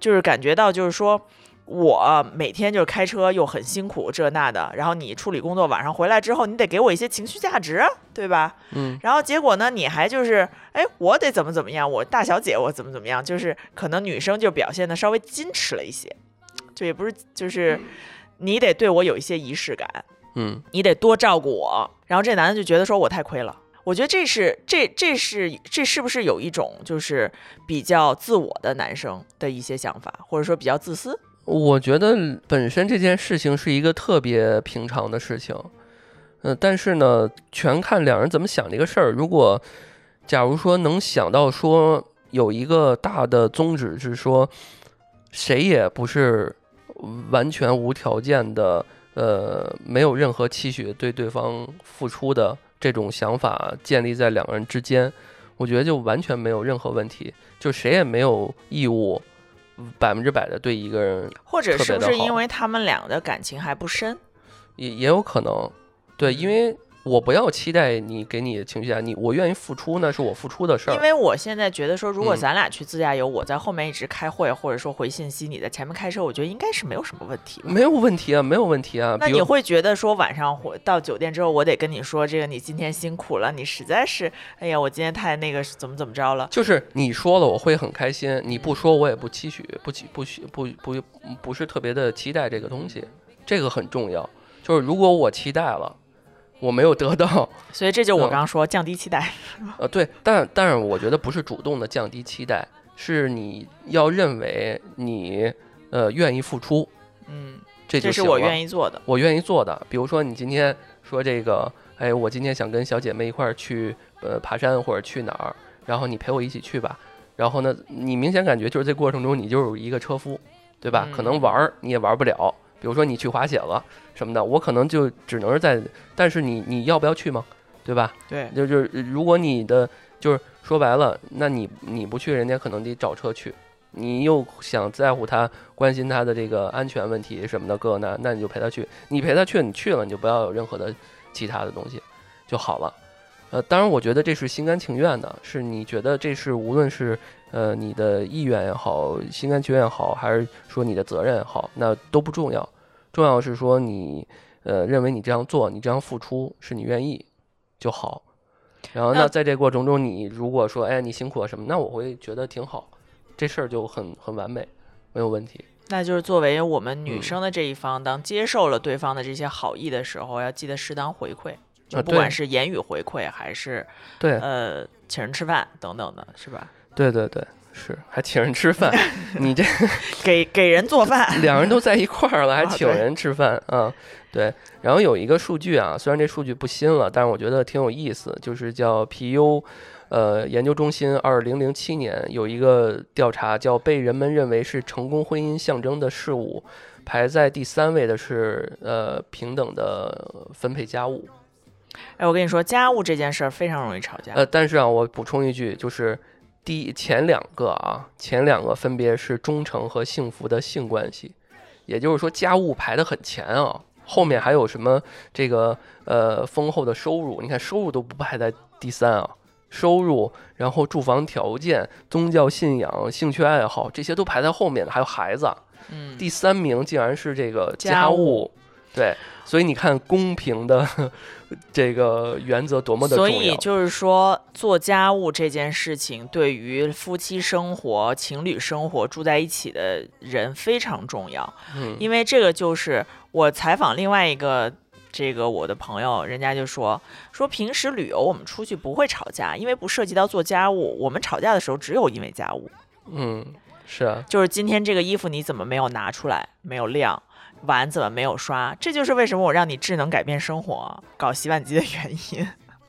就是感觉到就是说。我每天就是开车又很辛苦这那的，然后你处理工作，晚上回来之后你得给我一些情绪价值，对吧？嗯。然后结果呢，你还就是，哎，我得怎么怎么样，我大小姐我怎么怎么样，就是可能女生就表现的稍微矜持了一些，就也不是，就是你得对我有一些仪式感，嗯，你得多照顾我。然后这男的就觉得说我太亏了，我觉得这是这这是这是不是有一种就是比较自我的男生的一些想法，或者说比较自私？我觉得本身这件事情是一个特别平常的事情，嗯，但是呢，全看两人怎么想这个事儿。如果假如说能想到说有一个大的宗旨是说，谁也不是完全无条件的，呃，没有任何期许对对方付出的这种想法建立在两个人之间，我觉得就完全没有任何问题，就谁也没有义务。百分之百的对一个人，或者是不是因为他们俩的感情还不深，也也有可能，对，因为。我不要期待你给你的情绪啊，你我愿意付出，那是我付出的事儿。因为我现在觉得说，如果咱俩去自驾游，我在后面一直开会，或者说回信息，你在前面开车，我觉得应该是没有什么问题。没有问题啊，没有问题啊。那你会觉得说晚上回到酒店之后，我得跟你说这个，你今天辛苦了，你实在是，哎呀，我今天太那个怎么怎么着了？就是你说了我会很开心，你不说我也不期许，不期不许不不不是特别的期待这个东西，这个很重要。就是如果我期待了。我没有得到，所以这就我刚刚说降低期待。呃，对，但但是我觉得不是主动的降低期待，是你要认为你呃愿意付出，嗯，这就是我愿意做的，我愿意做的。比如说你今天说这个，哎，我今天想跟小姐妹一块儿去呃爬山或者去哪儿，然后你陪我一起去吧。然后呢，你明显感觉就是这过程中你就是一个车夫，对吧？可能玩儿你也玩不了。比如说你去滑雪了什么的，我可能就只能是在，但是你你要不要去吗？对吧？对，就就是如果你的就是说白了，那你你不去，人家可能得找车去，你又想在乎他、关心他的这个安全问题什么的，哥那那你就陪他去，你陪他去，你去了你就不要有任何的其他的东西就好了。呃，当然我觉得这是心甘情愿的，是你觉得这是无论是。呃，你的意愿也好，心甘情愿也好，还是说你的责任也好，那都不重要。重要是说你，呃，认为你这样做，你这样付出是你愿意就好。然后，那在这过程中，你如果说，哎，你辛苦了什么，那我会觉得挺好，这事儿就很很完美，没有问题。那就是作为我们女生的这一方，当接受了对方的这些好意的时候，要记得适当回馈，就不管是言语回馈还是对呃请人吃饭等等的，是吧？对对对，是还请人吃饭，你这给给人做饭，两人都在一块儿了，还请人吃饭啊？对。然后有一个数据啊，虽然这数据不新了，但是我觉得挺有意思，就是叫 PU，呃，研究中心二零零七年有一个调查，叫被人们认为是成功婚姻象征的事物，排在第三位的是呃平等的分配家务。哎，我跟你说，家务这件事儿非常容易吵架。呃，但是啊，我补充一句，就是。第前两个啊，前两个分别是忠诚和幸福的性关系，也就是说家务排得很前啊，后面还有什么这个呃丰厚的收入？你看收入都不排在第三啊，收入，然后住房条件、宗教信仰、兴趣爱好这些都排在后面的，还有孩子，嗯，第三名竟然是这个家务。对，所以你看，公平的 这个原则多么的重要。所以就是说，做家务这件事情对于夫妻生活、情侣生活、住在一起的人非常重要。嗯，因为这个就是我采访另外一个这个我的朋友，人家就说说平时旅游我们出去不会吵架，因为不涉及到做家务，我们吵架的时候只有因为家务，嗯，是啊，就是今天这个衣服你怎么没有拿出来，没有晾，碗怎么没有刷，这就是为什么我让你智能改变生活搞洗碗机的原因。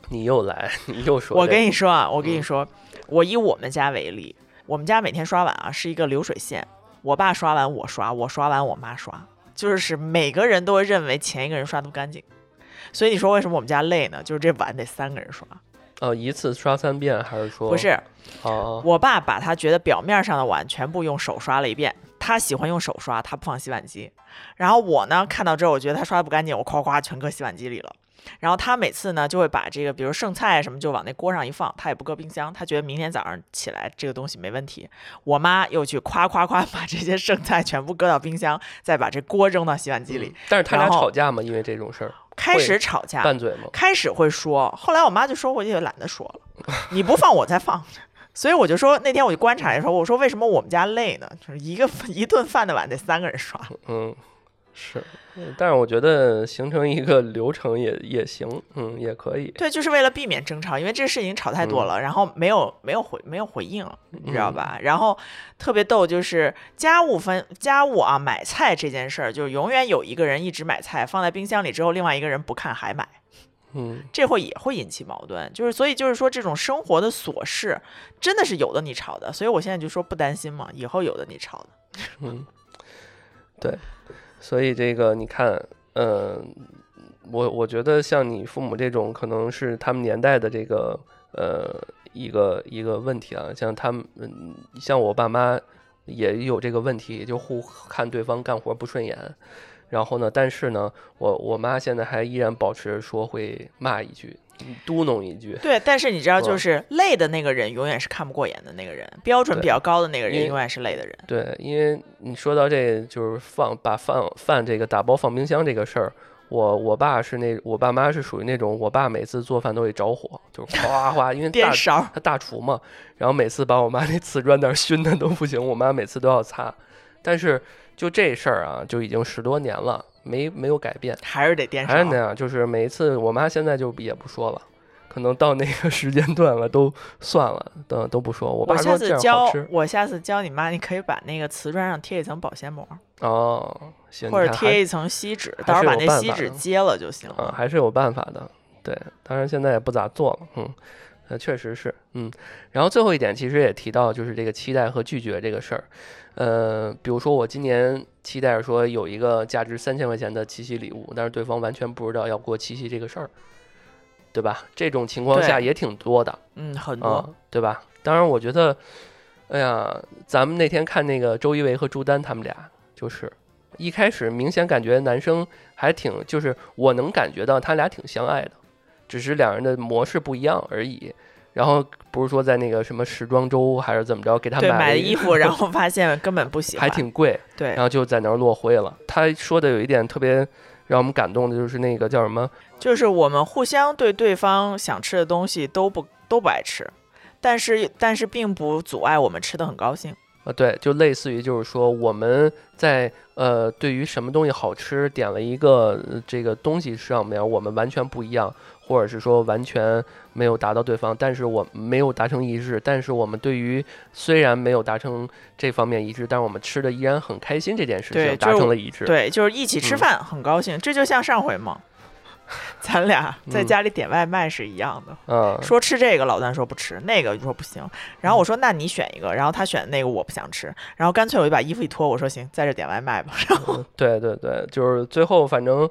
你又来，你又说我，跟你说啊，我跟你嗯说，我以我们家为例，我们家每天刷碗啊是一个流水线，我爸刷完我刷，我刷完我妈刷，就是每个人都会认为前一个人刷的不干净。所以你说为什么我们家累呢？就是这碗得三个人刷，哦，一次刷三遍，还是说不？是哦，我爸把他觉得表面上的碗全部用手刷了一遍，他喜欢用手刷，他不放洗碗机。然后我呢看到之后，我觉得他刷的不干净，我夸夸全搁洗碗机里了。然后他每次呢就会把这个，比如剩菜什么，就往那锅上一放，他也不搁冰箱，他觉得明天早上起来这个东西没问题。我妈又去夸夸夸把这些剩菜全部搁到冰箱，再把这锅扔到洗碗机里嗯。但是他俩吵架吗？因为这种事儿开始吵架，拌嘴吗？开始会说，后来我妈就说，我也懒得说了，你不放我再放。所以我就说那天我就观察的时候，我说为什么我们家累呢？就是一个一顿饭的碗得三个人刷。嗯，是，嗯但是我觉得形成一个流程也也行，嗯，也可以，对，就是为了避免争吵，因为这个事情吵太多了，然后没有没有回没有回应，你知道吧？然后特别逗，就是家务分家务啊，买菜这件事儿，就是永远有一个人一直买菜，放在冰箱里之后，另外一个人不看还买。嗯，这会也会引起矛盾，就是所以就是说这种生活的琐事，真的是有的你吵的，所以我现在就说不担心嘛，以后有的你吵的。嗯，对，所以这个你看，呃，我我觉得像你父母这种，可能是他们年代的这个呃一个一个问题啊，像他们，嗯，像我爸妈也有这个问题，就互看对方干活不顺眼。然后呢，但是呢，我我妈现在还依然保持说会骂一句，嘟哝一句，对，但是你知道，就是累的那个人永远是看不过眼的那个人，标准比较高的那个人永远是累的人。对，因为你说到这，就是放把饭饭这个打包放冰箱这个事儿，我我爸是那我爸妈是属于那种，我爸每次做饭都会着火，就是哗哗哗，因为 大他大厨嘛，然后每次把我妈那瓷砖那儿熏的都不行，我妈每次都要擦。但是就这事儿啊，就已经十多年了，没没有改变，还是得颠勺。还是那样，就是每一次我妈现在就也不说了。可能到那个 时间段了，都算了，都都不说。我爸我下说这样好次教吃我下次教你妈，你可以把那个瓷砖上贴一层保鲜膜，哦，行，或者贴一层锡纸，到时候把那锡纸揭了就行啊，了。还是有办法的。对，当然现在也不咋做了，嗯，呃，确实是，嗯。然后最后一点，其实也提到就是这个期待和拒绝这个事儿。呃，比如说我今年期待着说有一个价值三千块钱的七夕礼物，但是对方完全不知道要过七夕这个事儿，对吧？这种情况下也挺多的嗯，很啊、多。对吧？当然，我觉得，哎呀，咱们那天看那个周一围和朱丹他们俩，就是一开始明显感觉男生还挺，就是我能感觉到他俩挺相爱的，只是两人的模式不一样而已。然后不是说在那个什么时装周还是怎么着给他对，买的衣服，然后发现根本不喜 欢，还挺贵，对然。后就在那儿落灰了。他说的有一点特别让我们感动的，就是那个叫什么？就是我们互相对对方想吃的东西都不都不爱吃，但是但是并不阻碍我们吃的很高兴。啊，对，就类似于就是说我们在呃对于什么东西好吃点了一个、呃这个东西上面，我们完全不一样，或者是说完全没有达到对方，但是我没有达成一致，但是我们对于虽然没有达成这方面一致，但是我们吃的依然很开心这件事情达成了一致。对，就是一起吃嗯饭很高兴，这就像上回嘛，咱俩在嗯家里点外卖是一样的。嗯，说吃这个，老段说不吃，那个就说不行。然后我说那你选一个，然后他选那个我不想吃，然后干脆我就把衣服一脱，我说行，在这点外卖吧。然后嗯对对对，就是最后反正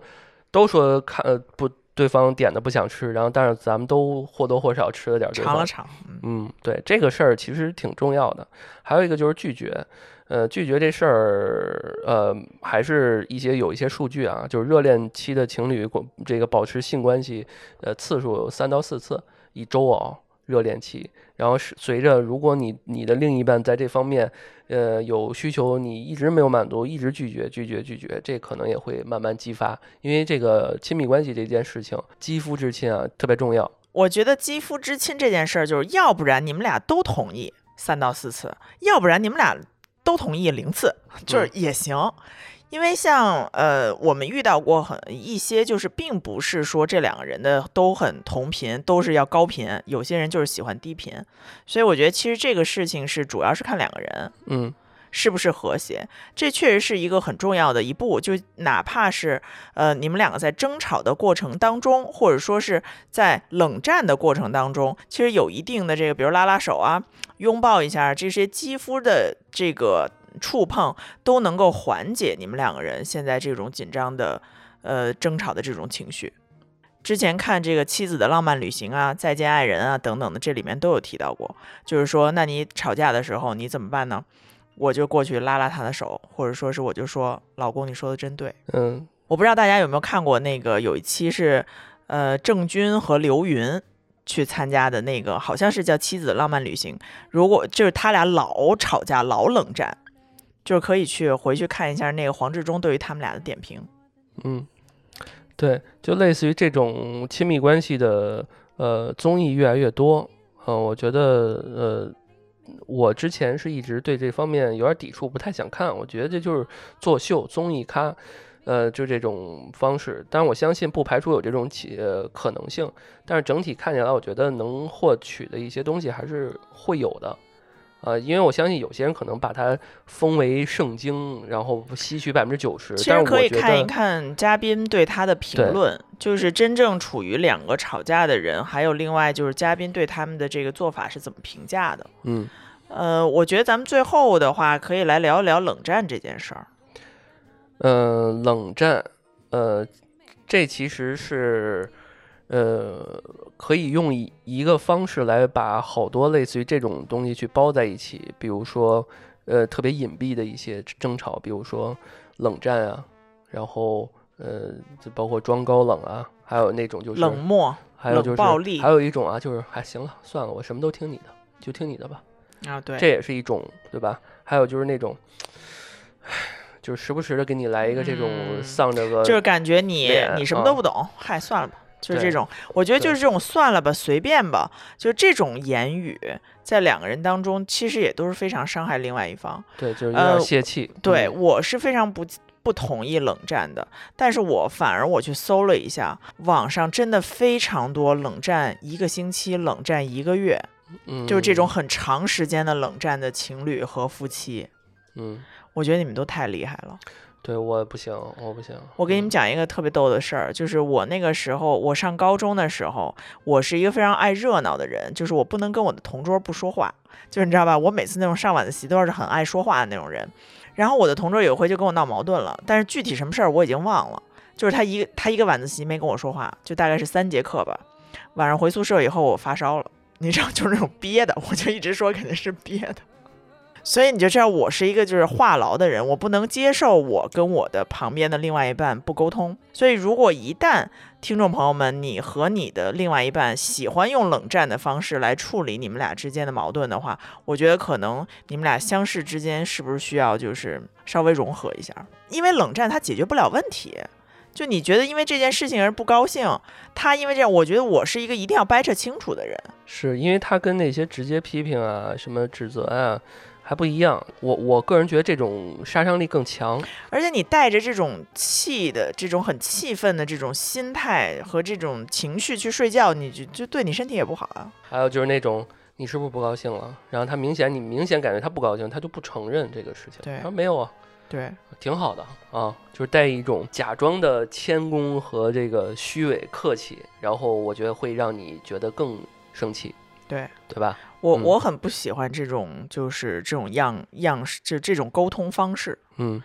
都说看呃不对方点的不想吃，然后但是咱们都或多或少吃了点儿对方尝了尝，嗯，嗯，对，这个事儿其实挺重要的。还有一个就是拒绝，呃，拒绝这事儿，呃，还是一些有一些数据啊，就是热恋期的情侣过这个保持性关系，呃，次数三到四次一周哦，热恋期。然后是随着如果你你的另一半在这方面，呃，有需求，你一直没有满足，一直拒绝拒绝拒绝，这可能也会慢慢激发，因为这个亲密关系这件事情，肌肤之亲啊，特别重要。我觉得肌肤之亲这件事儿，就是要不然你们俩都同意三到四次，要不然你们俩都同意零次，就是也行。因为像呃，我们遇到过很一些，就是并不是说这两个人的都很同频，都是要高频，有些人就是喜欢低频，所以我觉得其实这个事情是主要是看两个人嗯是不是和谐，这确实是一个很重要的一步。就哪怕是呃你们两个在争吵的过程当中，或者说是在冷战的过程当中，其实有一定的这个，比如拉拉手啊、拥抱一下，这些肌肤的这个触碰都能够缓解你们两个人现在这种紧张的呃争吵的这种情绪。之前看这个《妻子的浪漫旅行》啊，《再见爱人》啊等等的，这里面都有提到过，就是说，那你吵架的时候你怎么办呢？我就过去拉拉他的手，或者说是我就说，老公，你说的真对。嗯我不知道大家有没有看过那个有一期是，呃，郑钧和刘云去参加的那个，好像是叫《妻子的浪漫旅行》。如果就是他俩老吵架、老冷战，就是可以去回去看一下那个黄志忠对于他们俩的点评。嗯，对，就类似于这种亲密关系的呃综艺越来越多，呃，我觉得呃。我之前是一直对这方面有点抵触，不太想看。我觉得这就是作秀、综艺咖，呃，就这种方式。但是我相信不排除有这种企呃可能性。但是整体看起来，我觉得能获取的一些东西还是会有的。呃，因为我相信有些人可能把它封为圣经，然后吸取百分之九十。其实可以看一，看嘉宾对他的评论，就是真正处于两个吵架的人，还有另外就是嘉宾对他们的这个做法是怎么评价的。嗯，呃，我觉得咱们最后的话可以来聊一聊冷战这件事儿。呃，冷战，呃，这其实是，呃，可以用一一个方式来把好多类似于这种东西去包在一起，比如说，呃，特别隐蔽的一些争吵，比如说冷战啊，然后，呃，就包括装高冷啊，还有那种就是冷漠还有就是暴力还有一种啊，就是还行了，算了，我什么都听你的，就听你的吧。啊，对，这也是一种，对吧？还有就是那种，唉就是时不时的给你来一个这种嗯丧着个，就是感觉你脸你什么啊都不懂，嗨，算了吧。就是这种，我觉得就是这种算了吧，随便吧，就这种言语，在两个人当中，其实也都是非常伤害另外一方。对，就是有呃点泄气。对，嗯我是非常不不同意冷战的，但是我反而我去搜了一下，网上真的非常多冷战一个星期、冷战一个月，嗯，就是这种很长时间的冷战的情侣和夫妻，嗯，我觉得你们都太厉害了。对我不行，我不行。我给你们嗯讲一个特别逗的事儿，就是我那个时候，我上高中的时候，我是一个非常爱热闹的人，就是我不能跟我的同桌不说话，就是你知道吧，我每次那种上晚自习都是很爱说话的那种人。然后我的同桌有一回就跟我闹矛盾了，但是具体什么事儿我已经忘了，就是他一个他一个晚自习没跟我说话，就大概是三节课吧。晚上回宿舍以后我发烧了，你知道就是那种憋的，我就一直说肯定是憋的。所以你就知道我是一个就是话痨的人，我不能接受我跟我的旁边的另外一半不沟通。所以如果一旦听众朋友们你和你的另外一半喜欢用冷战的方式来处理你们俩之间的矛盾的话，我觉得可能你们俩相识之间是不是需要就是稍微融合一下？因为冷战它解决不了问题。就你觉得因为这件事情而不高兴，他因为这样，我觉得我是一个一定要掰扯清楚的人。是因为他跟那些直接批评啊、什么指责啊还不一样。我我个人觉得这种杀伤力更强。而且你带着这种气的、这种很气愤的这种心态和这种情绪去睡觉，你就就对你身体也不好啊。还有就是那种你是不是不高兴了？然后他明显你明显感觉他不高兴，他就不承认这个事情。对他说没有啊，对，挺好的啊，就是带一种假装的谦恭和这个虚伪客气，然后我觉得会让你觉得更生气，对对吧？我、嗯我很不喜欢这种就是这种样样式，就这种沟通方式。嗯，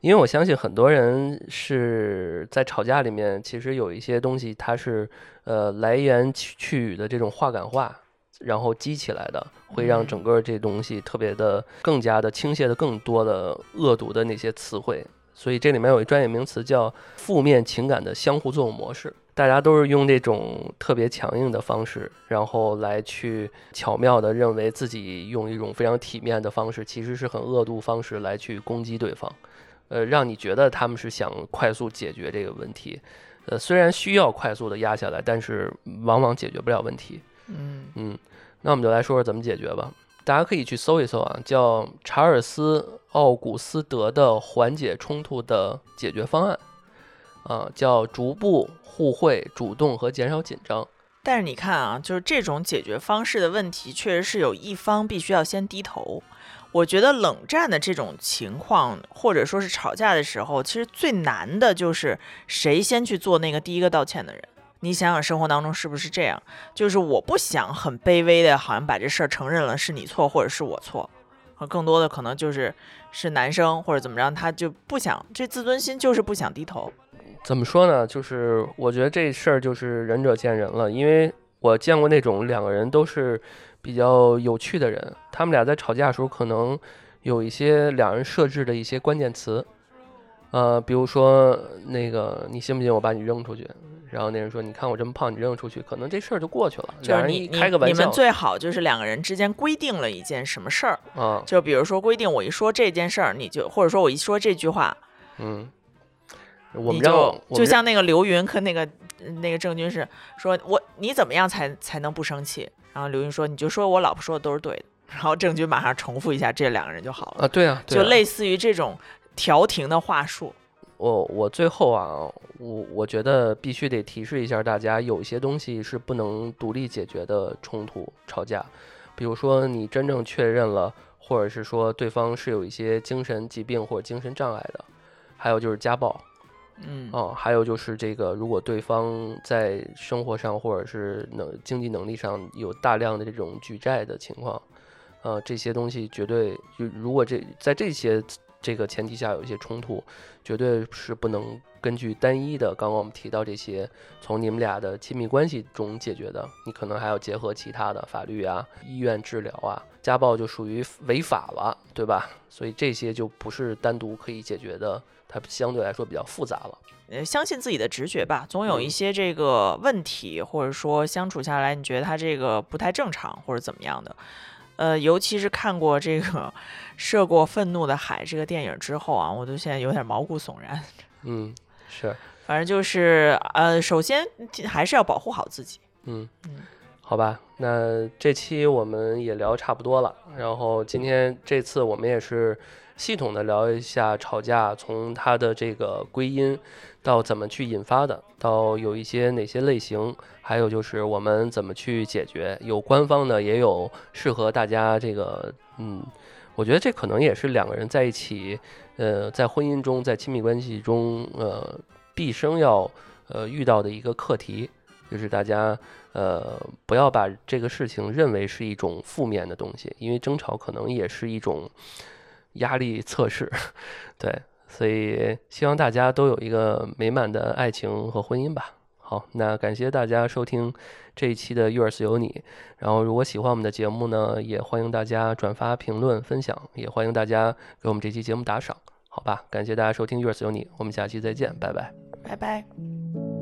因为我相信很多人是在吵架里面，其实有一些东西它是呃来源去去语的这种话感话，然后激起来的，会让嗯整个这东西特别的更加的倾泻的更多的恶毒的那些词汇。所以这里面有一专业名词叫负面情感的相互作用模式，大家都是用这种特别强硬的方式，然后来去巧妙的认为自己用一种非常体面的方式，其实是很恶毒方式来去攻击对方，呃，让你觉得他们是想快速解决这个问题，呃，虽然需要快速的压下来，但是往往解决不了问题。嗯，嗯，那我们就来说说怎么解决吧。大家可以去搜一搜啊，叫查尔斯·奥古斯德的缓解冲突的解决方案，啊，叫逐步互惠、主动和减少紧张。但是你看啊，就是这种解决方式的问题，确实是有一方必须要先低头。我觉得冷战的这种情况，或者说是吵架的时候，其实最难的就是谁先去做那个第一个道歉的人。你想想，生活当中是不是这样？就是我不想很卑微的，好像把这事儿承认了是你错或者是我错，啊，更多的可能就是是男生或者怎么着，他就不想这自尊心就是不想低头。怎么说呢？就是我觉得这事儿就是仁者见仁了，因为我见过那种两个人都是比较有趣的人，他们俩在吵架的时候可能有一些两人设置的一些关键词，呃，比如说那个你信不信我把你扔出去？然后那人说：“你看我这么胖，你扔出去，可能这事儿就过去了。”就是你开个玩笑。你们最好就是两个人之间规定了一件什么事儿啊？就比如说规定我一说这件事儿，你就或者说我一说这句话，嗯，我们就就像那个刘云和那个那个郑钧是说我你怎么样才才能不生气？然后刘云说你就说我老婆说的都是对的。然后郑钧马上重复一下，这两个人就好了啊。对啊，就类似于这种调停的话术。我我最后啊，我我觉得必须得提示一下大家，有一些东西是不能独立解决的冲突吵架，比如说你真正确认了，或者是说对方是有一些精神疾病或者精神障碍的，还有就是家暴，嗯哦，还有就是这个如果对方在生活上或者是能经济能力上有大量的这种举债的情况，呃，这些东西绝对就如果这在这些。这个前提下有一些冲突，绝对是不能根据单一的刚刚我们提到这些从你们俩的亲密关系中解决的，你可能还要结合其他的法律啊、医院治疗啊。家暴就属于违法了，对吧？所以这些就不是单独可以解决的，它相对来说比较复杂了。呃，相信自己的直觉吧，总有一些这个问题，或者说相处下来你觉得他这个不太正常或者怎么样的。呃，尤其是看过这个《涉过愤怒的海》这个电影之后啊，我都现在有点毛骨悚然。嗯，是，反正就是呃，首先还是要保护好自己。嗯嗯，好吧，那这期我们也聊差不多了。然后今天这次我们也是系统的聊一下吵架，从它的这个归因到怎么去引发的，到有一些哪些类型。还有就是我们怎么去解决？有官方的，也有适合大家这个，嗯，我觉得这可能也是两个人在一起，呃，在婚姻中，在亲密关系中，呃，毕生要呃遇到的一个课题，就是大家呃不要把这个事情认为是一种负面的东西，因为争吵可能也是一种压力测试，对，所以希望大家都有一个美满的爱情和婚姻吧。好，那感谢大家收听这一期的《Yours 有你》。然后，如果喜欢我们的节目呢，也欢迎大家转发、评论、分享，也欢迎大家给我们这期节目打赏。好吧，感谢大家收听《Yours 有你》，我们下期再见，拜拜，拜拜。